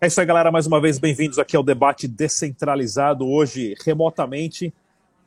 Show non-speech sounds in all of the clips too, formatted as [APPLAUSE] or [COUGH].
É isso aí, galera. Mais uma vez, bem-vindos aqui ao debate descentralizado, hoje remotamente,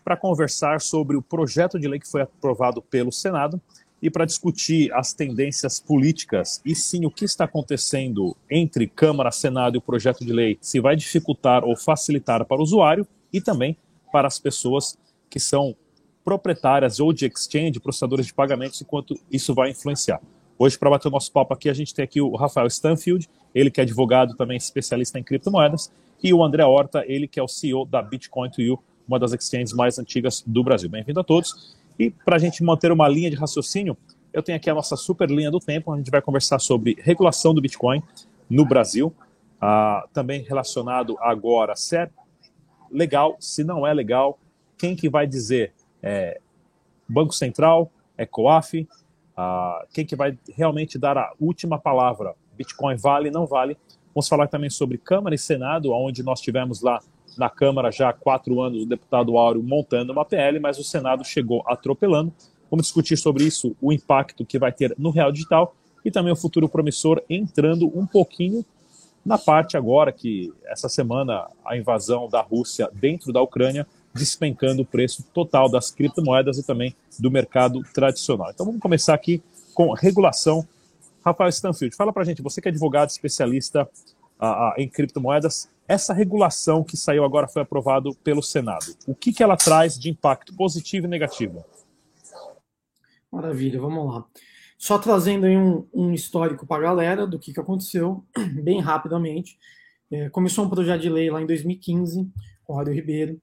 para conversar sobre o projeto de lei que foi aprovado pelo Senado e para discutir as tendências políticas e sim o que está acontecendo entre Câmara, Senado e o projeto de lei, se vai dificultar ou facilitar para o usuário e também para as pessoas que são proprietárias ou de exchange, processadores de pagamentos, enquanto isso vai influenciar. Hoje, para bater o nosso papo aqui, a gente tem aqui o Rafael Stanfield, ele que é advogado, também especialista em criptomoedas, e o André Horta, ele que é o CEO da Bitcoin to You, uma das exchanges mais antigas do Brasil. Bem-vindo a todos. E para a gente manter uma linha de raciocínio, eu tenho aqui a nossa super linha do tempo, a gente vai conversar sobre regulação do Bitcoin no Brasil, ah, também relacionado agora se é legal, se não é legal, quem que vai dizer é, Banco Central, é COAF, ah, quem que vai realmente dar a última palavra, Bitcoin vale, não vale. Vamos falar também sobre Câmara e Senado, onde nós tivemos lá na Câmara já há quatro anos o deputado Áureo montando uma PL, mas o Senado chegou atropelando. Vamos discutir sobre isso, o impacto que vai ter no real digital e também o futuro promissor entrando um pouquinho na parte agora que essa semana a invasão da Rússia dentro da Ucrânia despencando o preço total das criptomoedas e também do mercado tradicional. Então vamos começar aqui com regulação. Rafael Stanfield, fala para gente, você que é advogado especialista uh, em criptomoedas, essa regulação que saiu agora foi aprovado pelo Senado. O que, que ela traz de impacto positivo e negativo? Maravilha, vamos lá. Só trazendo um, um histórico para a galera do que, que aconteceu, [CLEARS THROAT] bem rapidamente. É, começou um projeto de lei lá em 2015, com o Rádio Ribeiro.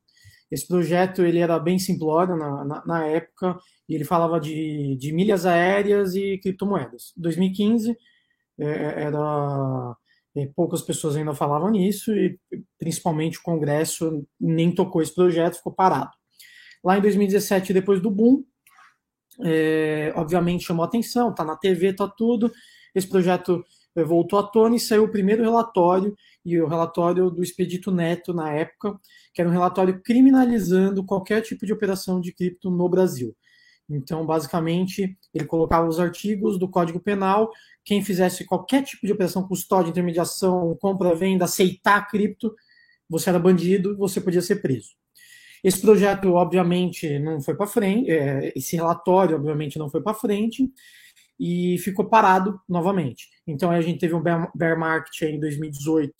Esse projeto ele era bem simplório na, na, na época, e ele falava de, de milhas aéreas e criptomoedas. 2015 é, era é, poucas pessoas ainda falavam nisso, e principalmente o Congresso nem tocou esse projeto, ficou parado. Lá em 2017, depois do boom, é, obviamente chamou atenção, está na TV, está tudo. Esse projeto voltou à tona e saiu o primeiro relatório, e o relatório do Expedito Neto na época, que era um relatório criminalizando qualquer tipo de operação de cripto no Brasil. Então, basicamente, ele colocava os artigos do Código Penal, quem fizesse qualquer tipo de operação custódia, intermediação, compra, venda, aceitar cripto, você era bandido, você podia ser preso. Esse projeto, obviamente, não foi para frente, é, esse relatório, obviamente, não foi para frente e ficou parado novamente. Então, a gente teve um bear market em 2018,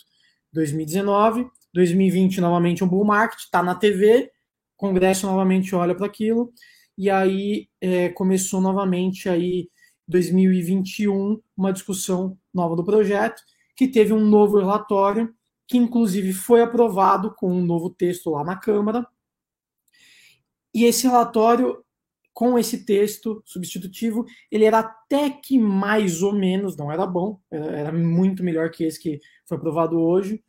2019, 2020, novamente, um bull market, está na TV, Congresso novamente olha para aquilo, e aí é, começou novamente aí 2021 uma discussão nova do projeto, que teve um novo relatório, que inclusive foi aprovado com um novo texto lá na Câmara, e esse relatório, com esse texto substitutivo, ele era até que mais ou menos, não era bom, era, muito melhor que esse que foi aprovado hoje,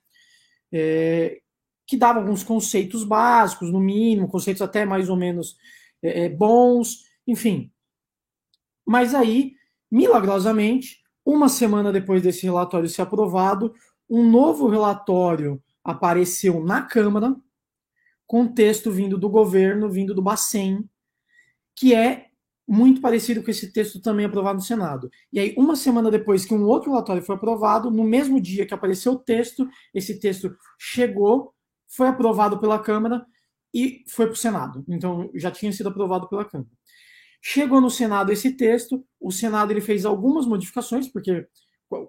é, que dava alguns conceitos básicos, no mínimo, conceitos até mais ou menos é, é bons, enfim. Mas aí, milagrosamente, uma semana depois desse relatório ser aprovado, um novo relatório apareceu na Câmara, com texto vindo do governo, vindo do Bacen, que é muito parecido com esse texto também aprovado no Senado. E aí, uma semana depois que um outro relatório foi aprovado, no mesmo dia que apareceu o texto, esse texto chegou, foi aprovado pela Câmara e foi para o Senado. Então, já tinha sido aprovado pela Câmara. Chegou no Senado esse texto, o Senado ele fez algumas modificações, porque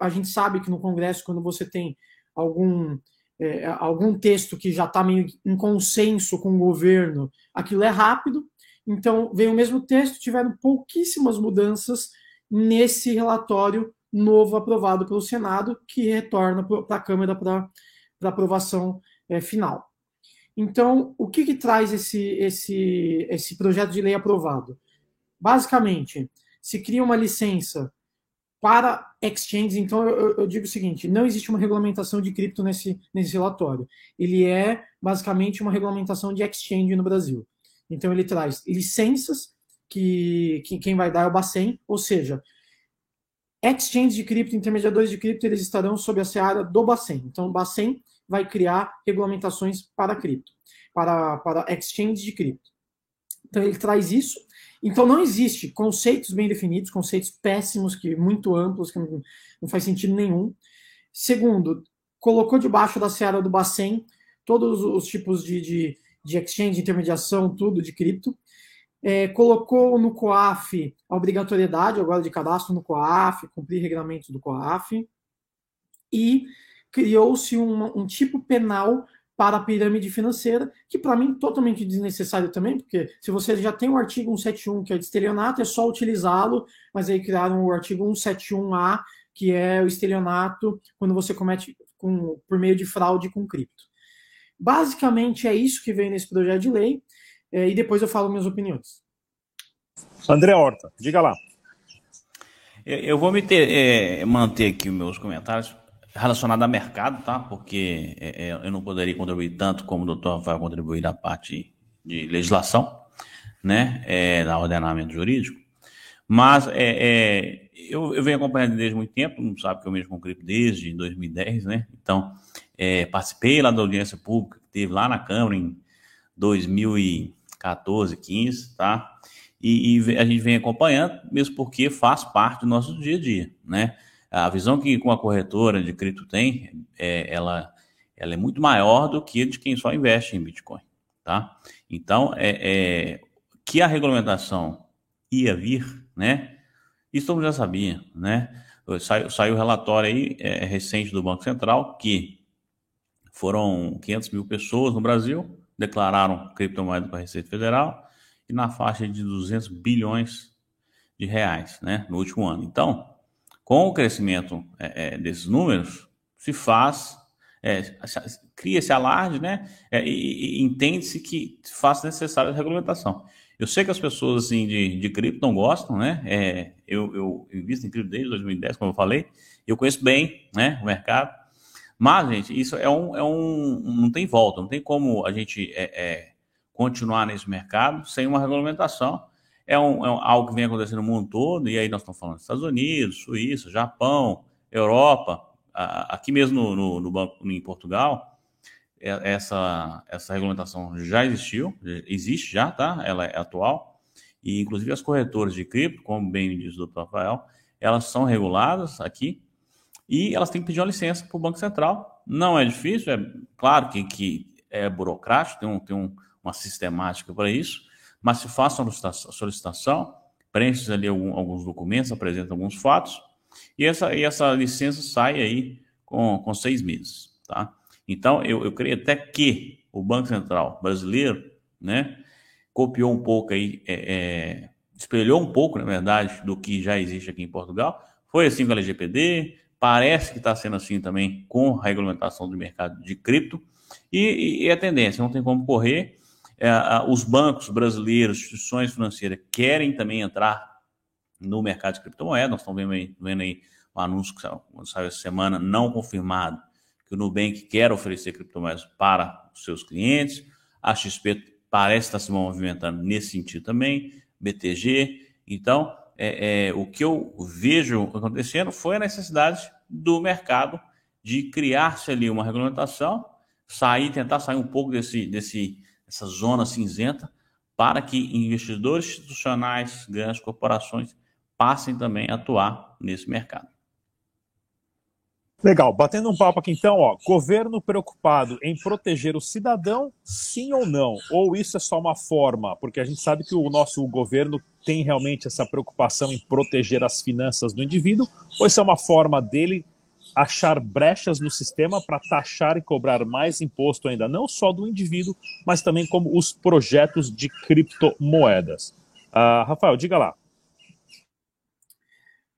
a gente sabe que no Congresso, quando você tem algum é, algum texto que já está meio em consenso com o governo, aquilo é rápido. Então, veio o mesmo texto, tiveram pouquíssimas mudanças nesse relatório novo aprovado pelo Senado, que retorna para a Câmara para aprovação é, final. Então, o que, que traz esse, esse, esse projeto de lei aprovado? Basicamente, se cria uma licença para exchanges, então eu, eu, digo o seguinte: não existe uma regulamentação de cripto nesse, nesse relatório. Ele é basicamente uma regulamentação de exchange no Brasil. Então ele traz licenças que, que quem vai dar é o Bacen, ou seja, exchanges de cripto, intermediadores de cripto, eles estarão sob a seara do Bacen. Então o Bacen vai criar regulamentações para cripto, para, para exchanges de cripto. Então ele traz isso então não existe conceitos bem definidos, conceitos péssimos, que muito amplos, que não, não faz sentido nenhum. Segundo, colocou debaixo da seara do Bacen todos os tipos de, de, de exchange, intermediação, tudo de cripto. É, colocou no COAF a obrigatoriedade agora de cadastro no COAF, cumprir regulamentos do COAF, e criou-se um, um tipo penal para a pirâmide financeira, que para mim totalmente desnecessário também, porque se você já tem o artigo 171, que é de estelionato, é só utilizá-lo, mas aí criaram o artigo 171A, que é o estelionato quando você comete com, por meio de fraude com cripto. Basicamente é isso que vem nesse projeto de lei, é, e depois eu falo minhas opiniões. André Horta, diga lá. Eu vou me ter, é, manter aqui os meus comentários relacionado a mercado, tá? Porque é, é, eu não poderia contribuir tanto como o doutor Rafael contribuir da parte de legislação, né? É, da ordenamento jurídico. Mas é, é, eu, eu venho acompanhando desde muito tempo, não sabe que eu mesmo com cripto desde 2010, né? Então, é, participei lá da audiência pública que teve lá na Câmara em 2014, 15, tá? E, e a gente vem acompanhando, mesmo porque faz parte do nosso dia a dia, né? A visão que com a corretora de cripto tem, é, ela, ela é muito maior do que de quem só investe em Bitcoin, tá? Então, é, é que a regulamentação ia vir, né? Isso todo mundo já sabia, né? Saiu, saiu o relatório aí é, recente do Banco Central que foram 500 mil pessoas no Brasil declararam criptomoeda para a Receita Federal e na faixa de 200 bilhões de reais, né? No último ano. Então, com o crescimento é, é, desses números, se faz, é, cria esse alarde, né? É, e, e entende-se que faz necessária a regulamentação. Eu sei que as pessoas assim, de, de cripto não gostam, né? É, eu, eu invisto em cripto desde 2010, como eu falei, eu conheço bem né, o mercado. Mas, gente, isso é um, é um. Não tem volta, não tem como a gente é, é, continuar nesse mercado sem uma regulamentação é, um, é algo que vem acontecendo no mundo todo, e aí nós estamos falando dos Estados Unidos, Suíça, Japão, Europa, aqui mesmo no, no, no banco em Portugal, essa, essa regulamentação já existiu, existe já, tá? Ela é atual, e inclusive as corretoras de cripto, como bem diz o Dr. Rafael, elas são reguladas aqui e elas têm que pedir uma licença para o Banco Central. Não é difícil, é claro que, que é burocrático, tem, um, tem um, uma sistemática para isso, mas se faça a solicitação, preenche ali algum, alguns documentos, apresenta alguns fatos, e essa, e essa licença sai aí com, com seis meses, tá? Então, eu, eu creio até que o Banco Central brasileiro, né, copiou um pouco aí, é, é, espelhou um pouco, na verdade, do que já existe aqui em Portugal. Foi assim com a LGPD, parece que está sendo assim também com a regulamentação do mercado de cripto, e, e, a tendência, não tem como correr, é, os bancos brasileiros, instituições financeiras querem também entrar no mercado de criptomoedas. Nós estamos vendo aí, vendo aí um anúncio que saiu essa semana, não confirmado, que o Nubank quer oferecer criptomoedas para os seus clientes. A XP parece estar se movimentando nesse sentido também, BTG. Então, é, é, o que eu vejo acontecendo foi a necessidade do mercado de criar-se ali uma regulamentação, sair, tentar sair um pouco desse, desse essa zona cinzenta, para que investidores institucionais, grandes corporações, passem também a atuar nesse mercado. Legal, batendo um papo aqui então, ó, governo preocupado em proteger o cidadão, sim ou não? Ou isso é só uma forma? Porque a gente sabe que o nosso governo tem realmente essa preocupação em proteger as finanças do indivíduo, ou isso é uma forma dele achar brechas no sistema para taxar e cobrar mais imposto ainda, não só do indivíduo, mas também como os projetos de criptomoedas. Uh, Rafael, diga lá.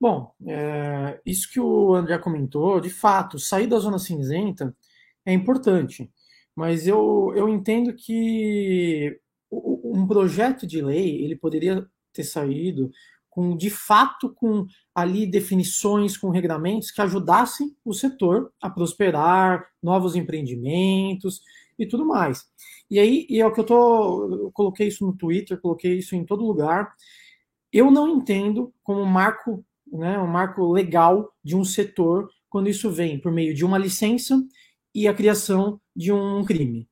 Bom, é, isso que o André comentou, de fato, sair da zona cinzenta é importante, mas eu, eu entendo que um projeto de lei ele poderia ter saído com de fato com ali definições, com regramentos que ajudassem o setor a prosperar, novos empreendimentos e tudo mais. E aí, e é o que eu tô, eu coloquei isso no Twitter, coloquei isso em todo lugar. Eu não entendo como marco, né, um marco legal de um setor quando isso vem por meio de uma licença e a criação de um crime,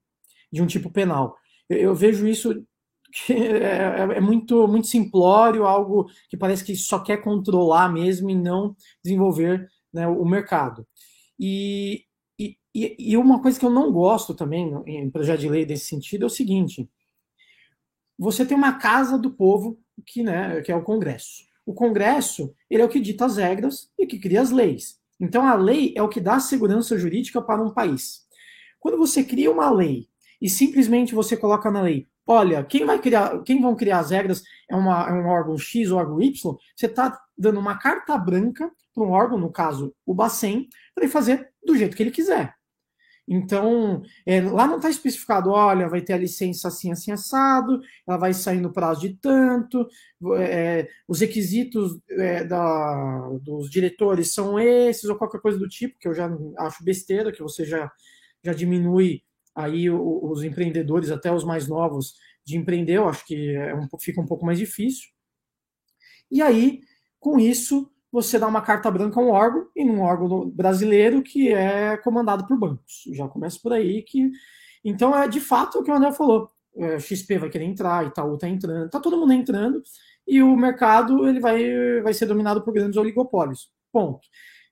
de um tipo penal. Eu, eu vejo isso que [LAUGHS] é, é, muito, muito simplório, algo que parece que só quer controlar mesmo e não desenvolver né, o mercado. E, e, e, e, uma coisa que eu não gosto também em projeto de lei desse sentido é o seguinte: você tem uma casa do povo que, né, que é o Congresso. O Congresso ele é o que dita as regras e que cria as leis. Então a lei é o que dá segurança jurídica para um país. Quando você cria uma lei e simplesmente você coloca na lei, olha, quem vai criar, quem vão criar as regras é, uma, é um órgão X ou órgão Y, você está dando uma carta branca para um órgão, no caso o Bacen, para ele fazer do jeito que ele quiser. Então, é, lá não está especificado, olha, vai ter a licença assim, assim, assado, ela vai sair no prazo de tanto, é, os requisitos é, da, dos diretores são esses, ou qualquer coisa do tipo, que eu já acho besteira, que você já, já diminui aí os empreendedores, até os mais novos, de empreender, eu acho que é um, fica um pouco mais difícil. E aí, com isso, você dá uma carta branca a um órgão, e num órgão brasileiro que é comandado por bancos. Já começa por aí que. Então, é de fato o que o André falou. É, XP vai querer entrar, Itaú está entrando, está todo mundo entrando, e o mercado ele vai, vai ser dominado por grandes oligopólios. Ponto.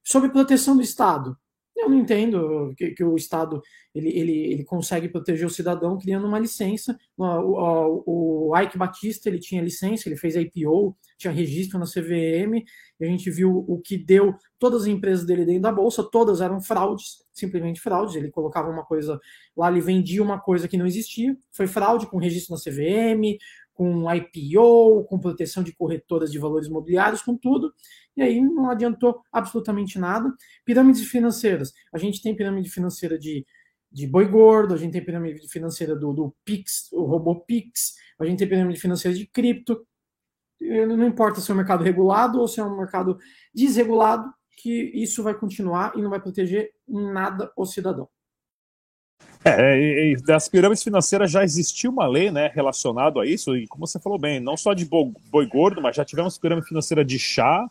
Sobre proteção do Estado, eu não entendo que, que o Estado ele, ele, ele consegue proteger o cidadão criando uma licença. O, o, o Ike Batista ele tinha licença, ele fez a IPO, tinha registro na CVM, a gente viu o que deu todas as empresas dele dentro da bolsa, todas eram fraudes, simplesmente fraudes. Ele colocava uma coisa lá, ele vendia uma coisa que não existia, foi fraude com registro na CVM, com IPO, com proteção de corretoras de valores imobiliários, com tudo, e aí não adiantou absolutamente nada. Pirâmides financeiras. A gente tem pirâmide financeira de, de boi gordo, a gente tem pirâmide financeira do, do Pix, o robô Pix, a gente tem pirâmide financeira de cripto. Não importa se é um mercado regulado ou se é um mercado desregulado, que isso vai continuar e não vai proteger nada o cidadão. É, das pirâmides financeiras já existia uma lei né, relacionada a isso, e como você falou bem, não só de boi gordo, mas já tivemos pirâmide financeira de chá,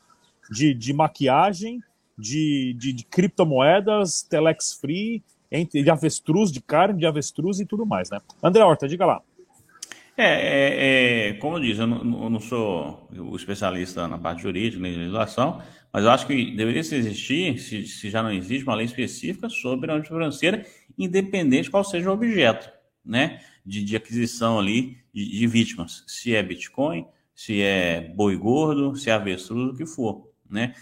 de, de maquiagem, de, de, de criptomoedas, telex free, entre, de avestruz, de carne de avestruz e tudo mais, né? André Horta, diga lá. É, é, é, como eu disse, eu não, eu não, sou o especialista na parte jurídica, nem legislação, mas eu acho que deveria existir, se, se já não existe, uma lei específica sobre a arte financeira, independente qual seja o objeto, né? De, de aquisição ali de, de, vítimas, se é Bitcoin, se é boi gordo, se é avestruz, o que for, né?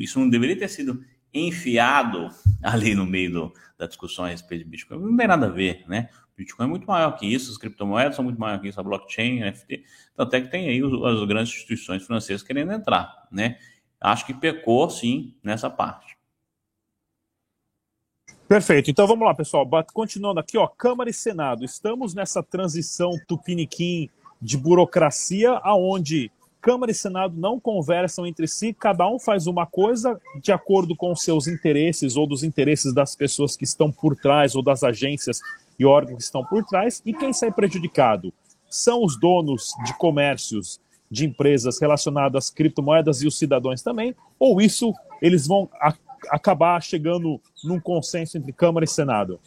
Isso não deveria ter sido enfiado [LAUGHS] ali no meio do, da discussão a respeito de Bitcoin. Não tem nada a ver, né? Bitcoin é muito maior que isso, as criptomoedas são muito maior que isso, a blockchain, a NFT. Tanto é que tem aí as grandes instituições financeiras querendo entrar, né? Acho que pecou, sim, nessa parte. Perfeito. Então vamos lá, pessoal. Continuando aqui, ó, Câmara e Senado. Estamos nessa transição tupiniquim de burocracia, aonde Câmara e Senado não conversam entre si, cada um faz uma coisa de acordo com seus interesses ou dos interesses das pessoas que estão por trás ou das agências e órgãos que estão por trás, e quem sai prejudicado são os donos de comércios de empresas relacionadas às criptomoedas e os cidadãos também, ou isso eles vão acabar chegando num consenso entre Câmara e Senado?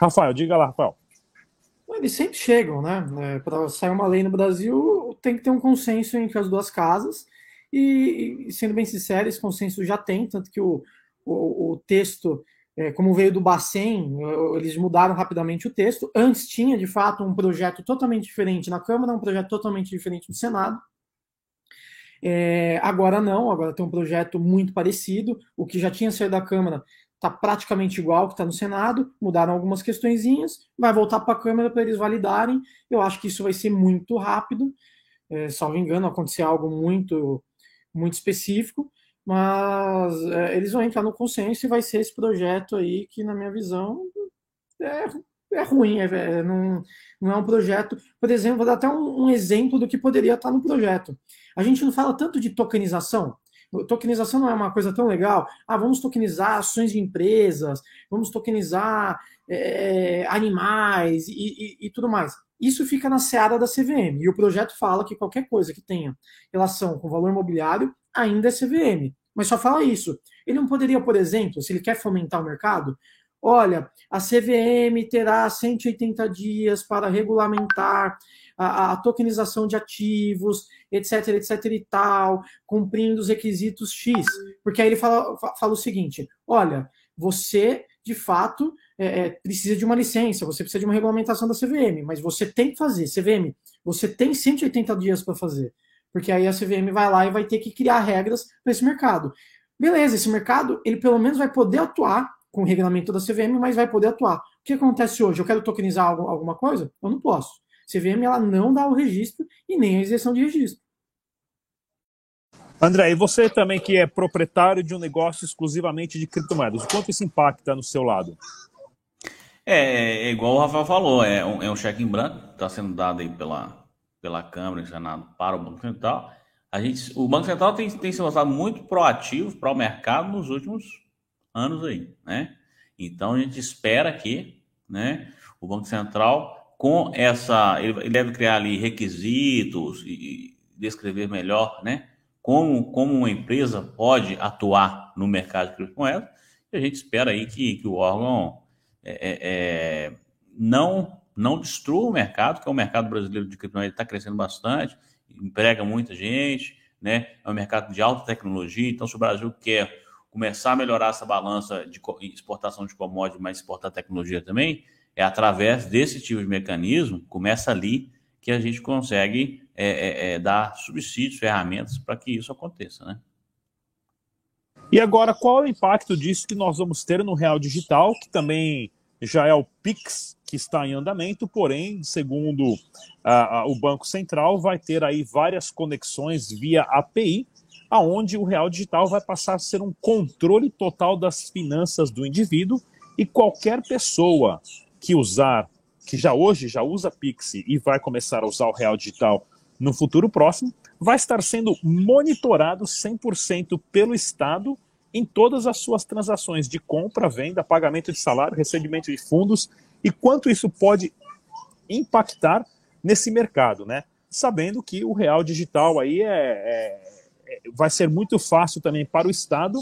Rafael, diga lá, Rafael. Eles sempre chegam, né? É, Para sair uma lei no Brasil, tem que ter um consenso entre as duas casas. E, sendo bem sincero, esse consenso já tem, tanto que o, o, o texto, é, como veio do Bacen, eles mudaram rapidamente o texto. Antes tinha, de fato, um projeto totalmente diferente na Câmara, um projeto totalmente diferente no Senado. É, agora não, agora tem um projeto muito parecido. O que já tinha saído da Câmara está praticamente igual que está no Senado, mudaram algumas questõezinhas, vai voltar para a Câmara para eles validarem. Eu acho que isso vai ser muito rápido, é, salvo engano, acontecer algo muito, muito específico, mas é, eles vão entrar no consenso e vai ser esse projeto aí que, na minha visão, é, é ruim, é, é não, não é um projeto. Por exemplo, vou dar até um, um exemplo do que poderia estar no projeto. A gente não fala tanto de tokenização, Tokenização não é uma coisa tão legal. Ah, vamos tokenizar ações de empresas, vamos tokenizar é, animais e, e, e, tudo mais. Isso fica na seara da CVM. E o projeto fala que qualquer coisa que tenha relação com valor imobiliário ainda é CVM. Mas só fala isso. Ele não poderia, por exemplo, se ele quer fomentar o mercado, olha, a CVM terá 180 dias para regulamentar a, a, tokenização de ativos, etc, etc e tal, cumprindo os requisitos X. Porque aí ele fala, fala o seguinte: olha, você de fato é, é, precisa de uma licença, você precisa de uma regulamentação da CVM, mas você tem que fazer. CVM, você tem 180 dias para fazer. Porque aí a CVM vai lá e vai ter que criar regras para esse mercado. Beleza, esse mercado, ele pelo menos vai poder atuar com o regulamento da CVM, mas vai poder atuar. O que acontece hoje? Eu quero tokenizar alguma coisa? Eu não posso. CVM ela não dá o registro e nem a isenção de registro. André, e você também que é proprietário de um negócio exclusivamente de criptomoedas, o quanto isso impacta no seu lado? É, é igual o Rafael falou, é um, é um cheque em branco, está sendo dado aí pela, pela Câmara Senado para o Banco Central. A gente, o Banco Central tem, tem se mostrado muito proativo para o mercado nos últimos anos aí, né? Então a gente espera que, né, o Banco Central com essa, ele, deve criar ali requisitos e, e descrever melhor, né, como, como uma empresa pode atuar no mercado de criptomoedas. E a gente espera aí que, que o órgão é, é, é não não destrua o mercado, que é o mercado brasileiro de criptomoedas está crescendo bastante, emprega muita gente, né? É um mercado de alta tecnologia. Então, se o Brasil quer começar a melhorar essa balança de exportação de commodities, mas exportar tecnologia também, é através desse tipo de mecanismo, começa ali que a gente consegue é, é, é, dar subsídios, ferramentas para que isso aconteça, né? E agora, qual é o impacto disso que nós vamos ter no Real Digital, que também já é o PIX que está em andamento, porém, segundo a, a, o Banco Central, vai ter aí várias conexões via API, aonde o Real Digital vai passar a ser um controle total das finanças do indivíduo e qualquer pessoa que usar, que já hoje já usa Pix e vai começar a usar o Real Digital no futuro próximo, vai estar sendo monitorado 100% pelo Estado em todas as suas transações de compra, venda, pagamento de salário, recebimento de fundos e quanto isso pode impactar nesse mercado, né? Sabendo que o real digital aí é, é, vai ser muito fácil também para o Estado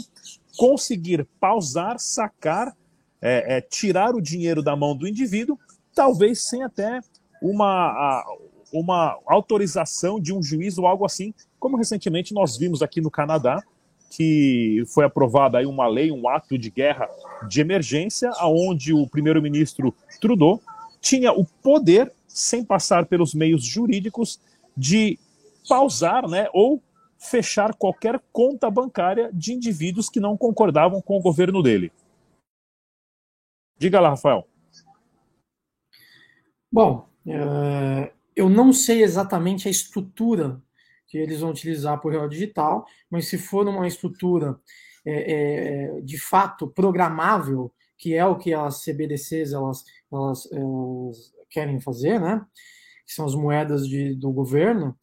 conseguir pausar, sacar, é, é tirar o dinheiro da mão do indivíduo, talvez sem até uma, uma autorização de um juiz ou algo assim, como recentemente nós vimos aqui no Canadá, que foi aprovada aí uma lei, um ato de guerra de emergência, aonde o primeiro-ministro Trudeau tinha o poder, sem passar pelos meios jurídicos, de pausar, né, ou fechar qualquer conta bancária de indivíduos que não concordavam com o governo dele. Diga lá, Rafael. Bom, é, eu não sei exatamente a estrutura que eles vão utilizar por real digital, mas se for uma estrutura é, é, de fato programável, que é o que as CBDCs elas, elas, elas querem fazer, né? Que são as moedas de, do governo.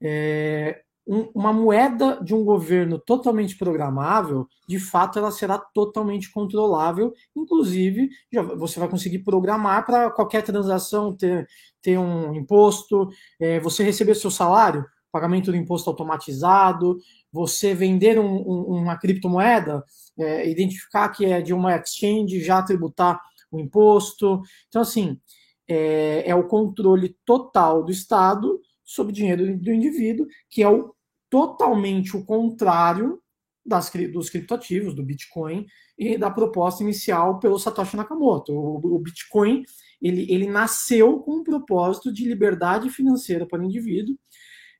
É, um, uma moeda de um governo totalmente programável, de fato, ela será totalmente controlável. Inclusive, já, você vai conseguir programar para qualquer transação ter, ter um imposto, é, você receber seu salário, pagamento do imposto automatizado, você vender um, um, uma criptomoeda, é, identificar que é de uma exchange, já tributar o imposto. Então, assim, é, é o controle total do Estado sobre o dinheiro do indivíduo, que é o, totalmente o contrário das, dos criptoativos, do Bitcoin, e da proposta inicial pelo Satoshi Nakamoto. O, o Bitcoin ele, ele nasceu com o propósito de liberdade financeira para o indivíduo,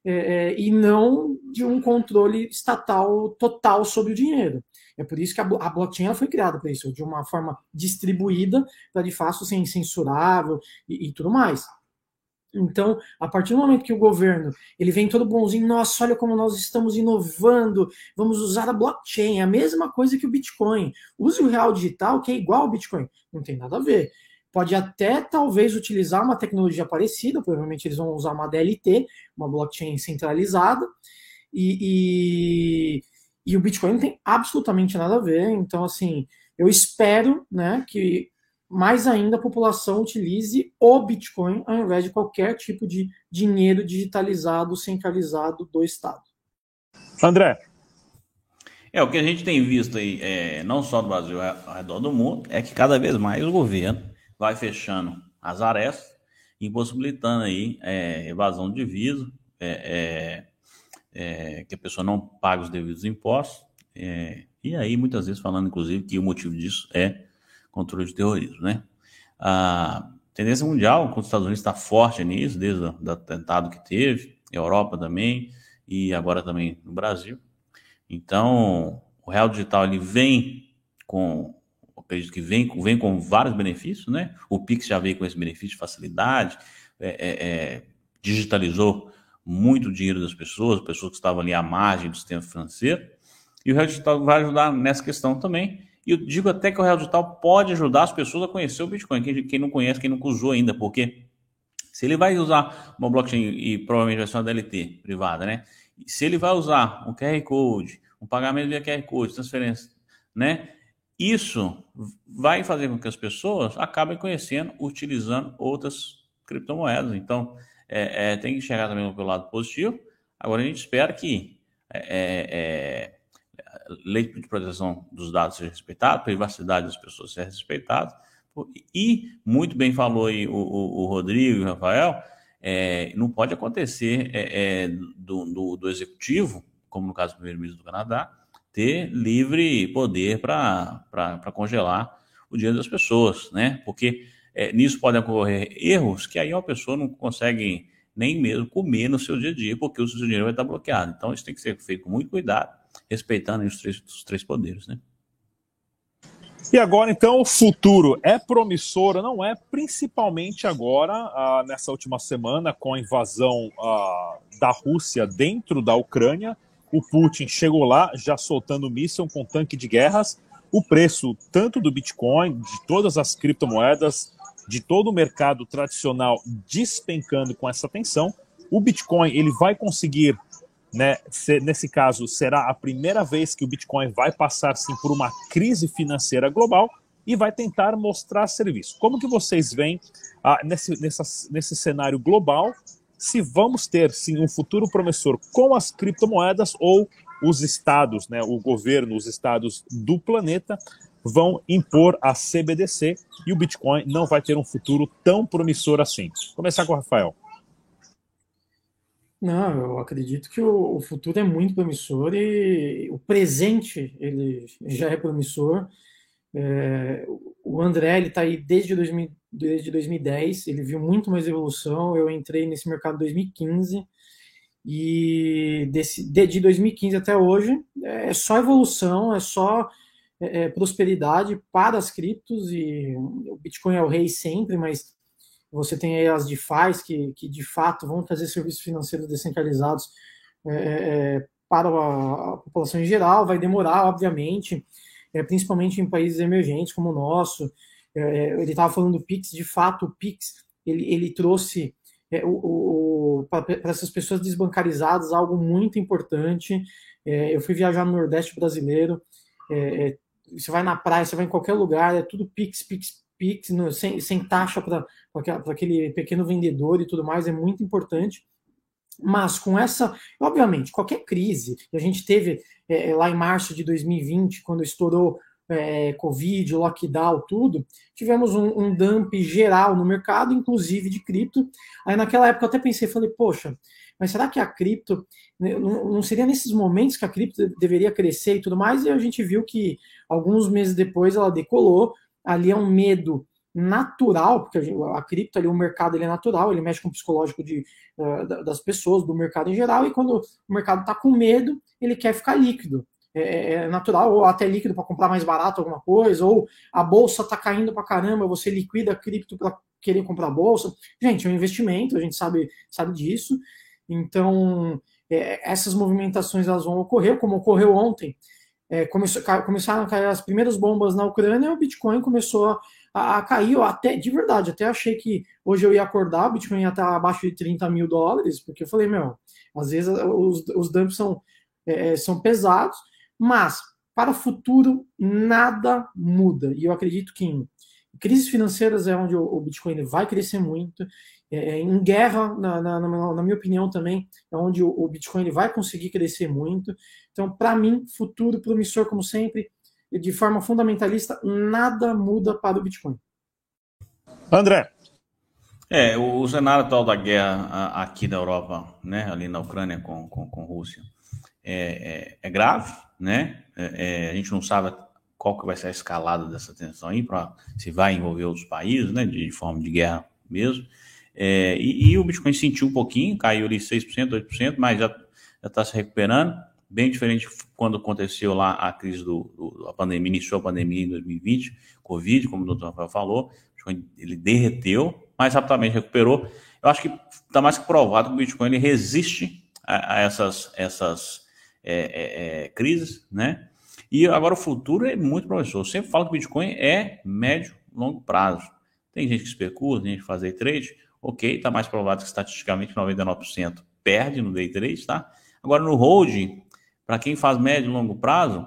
é, é, e não de um controle estatal total sobre o dinheiro. É por isso que a, a blockchain foi criada para isso, de uma forma distribuída, para de fato ser incensurável e, e tudo mais. Então, a partir do momento que o governo ele vem todo bonzinho, nossa, olha como nós estamos inovando, vamos usar a blockchain, é a mesma coisa que o Bitcoin. Use o real digital, que é igual ao Bitcoin. Não tem nada a ver pode até talvez utilizar uma tecnologia parecida, provavelmente eles vão usar uma DLT, uma blockchain centralizada, e, e, e, o Bitcoin não tem absolutamente nada a ver. Então, assim, eu espero né, que mais ainda a população utilize o Bitcoin ao invés de qualquer tipo de dinheiro digitalizado, centralizado do Estado. André. É, o que a gente tem visto aí, é, não só no Brasil, ao redor do mundo, é que cada vez mais o governo vai fechando as arestas impossibilitando aí é, evasão de divisa, é, é, é, que a pessoa não pague os devidos impostos, é, e aí muitas vezes falando, inclusive, que o motivo disso é controle de terrorismo, né? A tendência mundial, os Estados Unidos está forte nisso, desde o atentado que teve, Europa também, e agora também no Brasil. Então, o Real Digital ele vem com, acredito que vem, vem com vários benefícios, né? O Pix já veio com esse benefício de facilidade, é, é, é, digitalizou muito dinheiro das pessoas, pessoas que estavam ali à margem do sistema financeiro, e o Real Digital vai ajudar nessa questão também. E eu digo até que o Real Digital pode ajudar as pessoas a conhecer o Bitcoin, quem, quem não conhece, quem nunca usou ainda, porque se ele vai usar uma blockchain e provavelmente vai ser uma DLT privada, né? Se ele vai usar um QR Code, um pagamento via QR Code, transferência, né? Isso vai fazer com que as pessoas acabem conhecendo, utilizando outras criptomoedas. Então, é, é, tem que chegar também pelo lado positivo. Agora, a gente espera que é, lei de proteção dos dados seja respeitada, privacidade das pessoas seja respeitada. E, muito bem falou aí o, o, o Rodrigo e o Rafael, é, não pode acontecer é, é, do, do, do, executivo, como no caso do primeiro-ministro do Canadá, ter livre poder para congelar o dinheiro das pessoas, né? Porque é, nisso podem ocorrer erros que aí uma pessoa não consegue nem mesmo comer no seu dia a dia, porque o seu dinheiro vai estar bloqueado. Então, isso tem que ser feito com muito cuidado respeitando os três, os três poderes, né? E agora, então, o futuro é promissor, não é? Principalmente agora, ah, nessa última semana, com a invasão ah, da Rússia dentro da Ucrânia. O Putin chegou lá, já soltando míssil com tanque de guerras. O preço, tanto do Bitcoin, de todas as criptomoedas, de todo o mercado tradicional despencando com essa tensão. O Bitcoin ele vai conseguir né, nesse caso, será a primeira vez que o Bitcoin vai passar sim por uma crise financeira global e vai tentar mostrar serviço. Como que vocês veem ah, nesse, nessa, nesse cenário global se vamos ter sim um futuro promissor com as criptomoedas ou os estados, né, o governo, os estados do planeta vão impor a CBDC e o Bitcoin não vai ter um futuro tão promissor assim. Vou começar com o Rafael. Não, eu acredito que o, futuro é muito promissor e o presente ele já é promissor. É, o André ele está aí desde, 2000, desde 2010, ele viu muito mais evolução. Eu entrei nesse mercado em 2015 e desse, de 2015 até hoje é só evolução, é só é, é, prosperidade para as criptos e o Bitcoin é o rei sempre, mas você tem aí as DeFi, que, que de fato vão trazer serviços financeiros descentralizados é, é, é, para a, a, população em geral. Vai demorar, obviamente, é, principalmente em países emergentes como o nosso. É, é ele estava falando do Pix, de fato, o Pix ele, ele trouxe o, o para essas pessoas desbancarizadas algo muito importante. eu fui viajar no Nordeste brasileiro. você vai na praia, você vai em qualquer lugar, é tudo Pix, Pix, Pix, no, sem, sem taxa para aquele pequeno vendedor e tudo mais, é muito importante. Mas com essa, obviamente, qualquer crise, a gente teve é, é, lá em março de 2020, quando estourou é, Covid, lockdown, tudo, tivemos um, um, dump geral no mercado, inclusive de cripto. Aí naquela época eu até pensei, falei, poxa, mas será que a cripto, né, não, não seria nesses momentos que a cripto deveria crescer e tudo mais? E a gente viu que alguns meses depois ela decolou, ali é um medo natural, porque a, a cripto ali, o mercado ele é natural, ele mexe com o psicológico de, uh, das pessoas, do mercado em geral, e quando o mercado está com medo, ele quer ficar líquido. É, é, é natural, ou até líquido para comprar mais barato alguma coisa, ou a bolsa está caindo para caramba, você liquida a cripto para querer comprar bolsa. Gente, é um investimento, a gente sabe, sabe disso. Então, é, essas movimentações elas vão ocorrer, como ocorreu ontem é, começou, começaram a cair as primeiras bombas na Ucrânia, o Bitcoin começou a, a, cair. Eu até, de verdade, até achei que hoje eu ia acordar, o Bitcoin ia estar abaixo de 30 mil dólares, porque eu falei, meu, às vezes os, os dumps são, é, é, são pesados, mas para o futuro nada muda. E eu acredito que em crises financeiras é onde o, o Bitcoin vai crescer muito. É, é, em guerra, na, na, na, minha opinião também, é onde o, o Bitcoin vai conseguir crescer muito. Então, para mim, futuro promissor, como sempre, de forma fundamentalista, nada muda para o Bitcoin. André. É, o, cenário atual da guerra aqui da Europa, né, ali na Ucrânia com, com, com Rússia, é, é, é grave, né? É, é, a gente não sabe qual que vai ser a escalada dessa tensão aí, para se vai envolver outros países, né, de forma de guerra mesmo. É, e, e, o Bitcoin sentiu um pouquinho, caiu ali 6%, 8%, mas já está se recuperando, bem diferente quando aconteceu lá a crise do, do, a pandemia, iniciou a pandemia em 2020, Covid, como o doutor Rafael falou, ele derreteu, mas rapidamente recuperou. Eu acho que está mais que provado que o Bitcoin ele resiste a, a essas, essas é, é, é, crises, né? E agora o futuro é muito promissor. Eu sempre falo que o Bitcoin é médio, longo prazo. Tem gente que especula, tem gente que faz trade. Ok, está mais provado que estatisticamente 99% perde no day trade, tá? Agora no hold, para quem faz médio e longo prazo,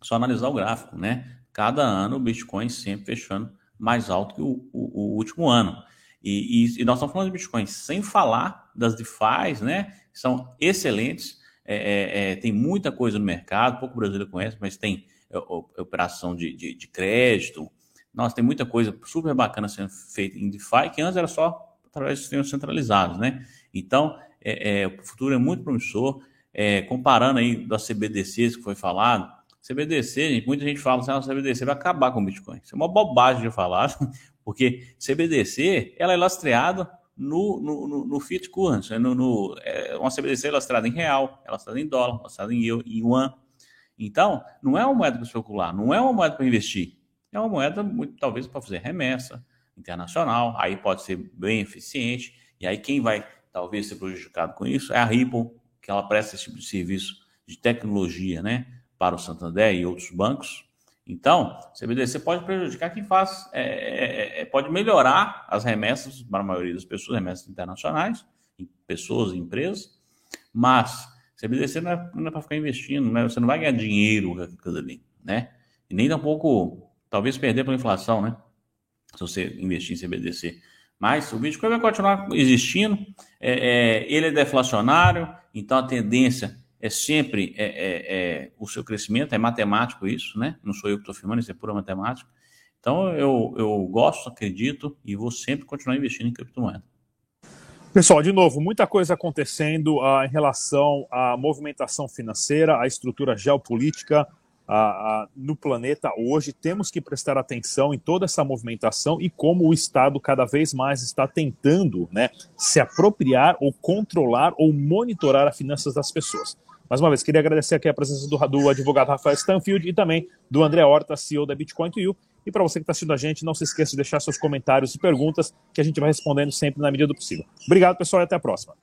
só analisar o gráfico, né? Cada ano o Bitcoin sempre fechando mais alto que o, o, o último ano. E, e, e, nós estamos falando de Bitcoin sem falar das DeFi, né? São excelentes. É, é, é, tem muita coisa no mercado, pouco brasileiro conhece, mas tem é, operação de, de, de, crédito. Nossa, tem muita coisa super bacana sendo feita em DeFi, que antes era só através de sistemas centralizados, né? Então, é, é, o futuro é muito promissor. comparando aí das CBDCs que foi falado, CBDC, gente, muita gente fala assim, ah, CBDC vai acabar com o Bitcoin. Isso é uma bobagem de falar, [LAUGHS] porque CBDC ela é lastreada no, no, no, no fiat currency, no, no, é uma CBDC lastrada em real, é lastrada em dólar, lastrada em, em yuan. Então, não é uma moeda para especular, não é uma moeda para investir. É uma moeda, muito, talvez, para fazer remessa internacional, aí pode ser bem eficiente, e aí quem vai talvez ser prejudicado com isso é a Ripple, que ela presta esse tipo de serviço de tecnologia, né? para o Santander e outros bancos. Então, CBDC pode prejudicar quem faz, é, é, é, pode melhorar as remessas para a maioria das pessoas, remessas internacionais, pessoas empresas, mas CBDC não é, é para ficar investindo, né? você não vai ganhar dinheiro com aquilo ali, né? E nem tampouco, talvez perder pela inflação, né? Se você investir em CBDC. Mas o Bitcoin vai continuar existindo, é, é, ele é deflacionário, então a tendência é sempre é, é, é, o seu crescimento, é matemático isso, né? Não sou eu que estou afirmando, isso é pura matemática. Então eu, eu gosto, acredito e vou sempre continuar investindo em criptomoeda. Pessoal, de novo, muita coisa acontecendo uh, em relação à movimentação financeira, à estrutura geopolítica uh, uh, no planeta hoje. Temos que prestar atenção em toda essa movimentação e como o Estado cada vez mais está tentando né, se apropriar ou controlar ou monitorar as finanças das pessoas. Mais uma vez, queria agradecer aqui a presença do, do advogado Rafael Stanfield e também do André Horta, CEO da Bitcoin You. E para você que está assistindo a gente, não se esqueça de deixar seus comentários e perguntas, que a gente vai respondendo sempre na medida do possível. Obrigado, pessoal, e até a próxima.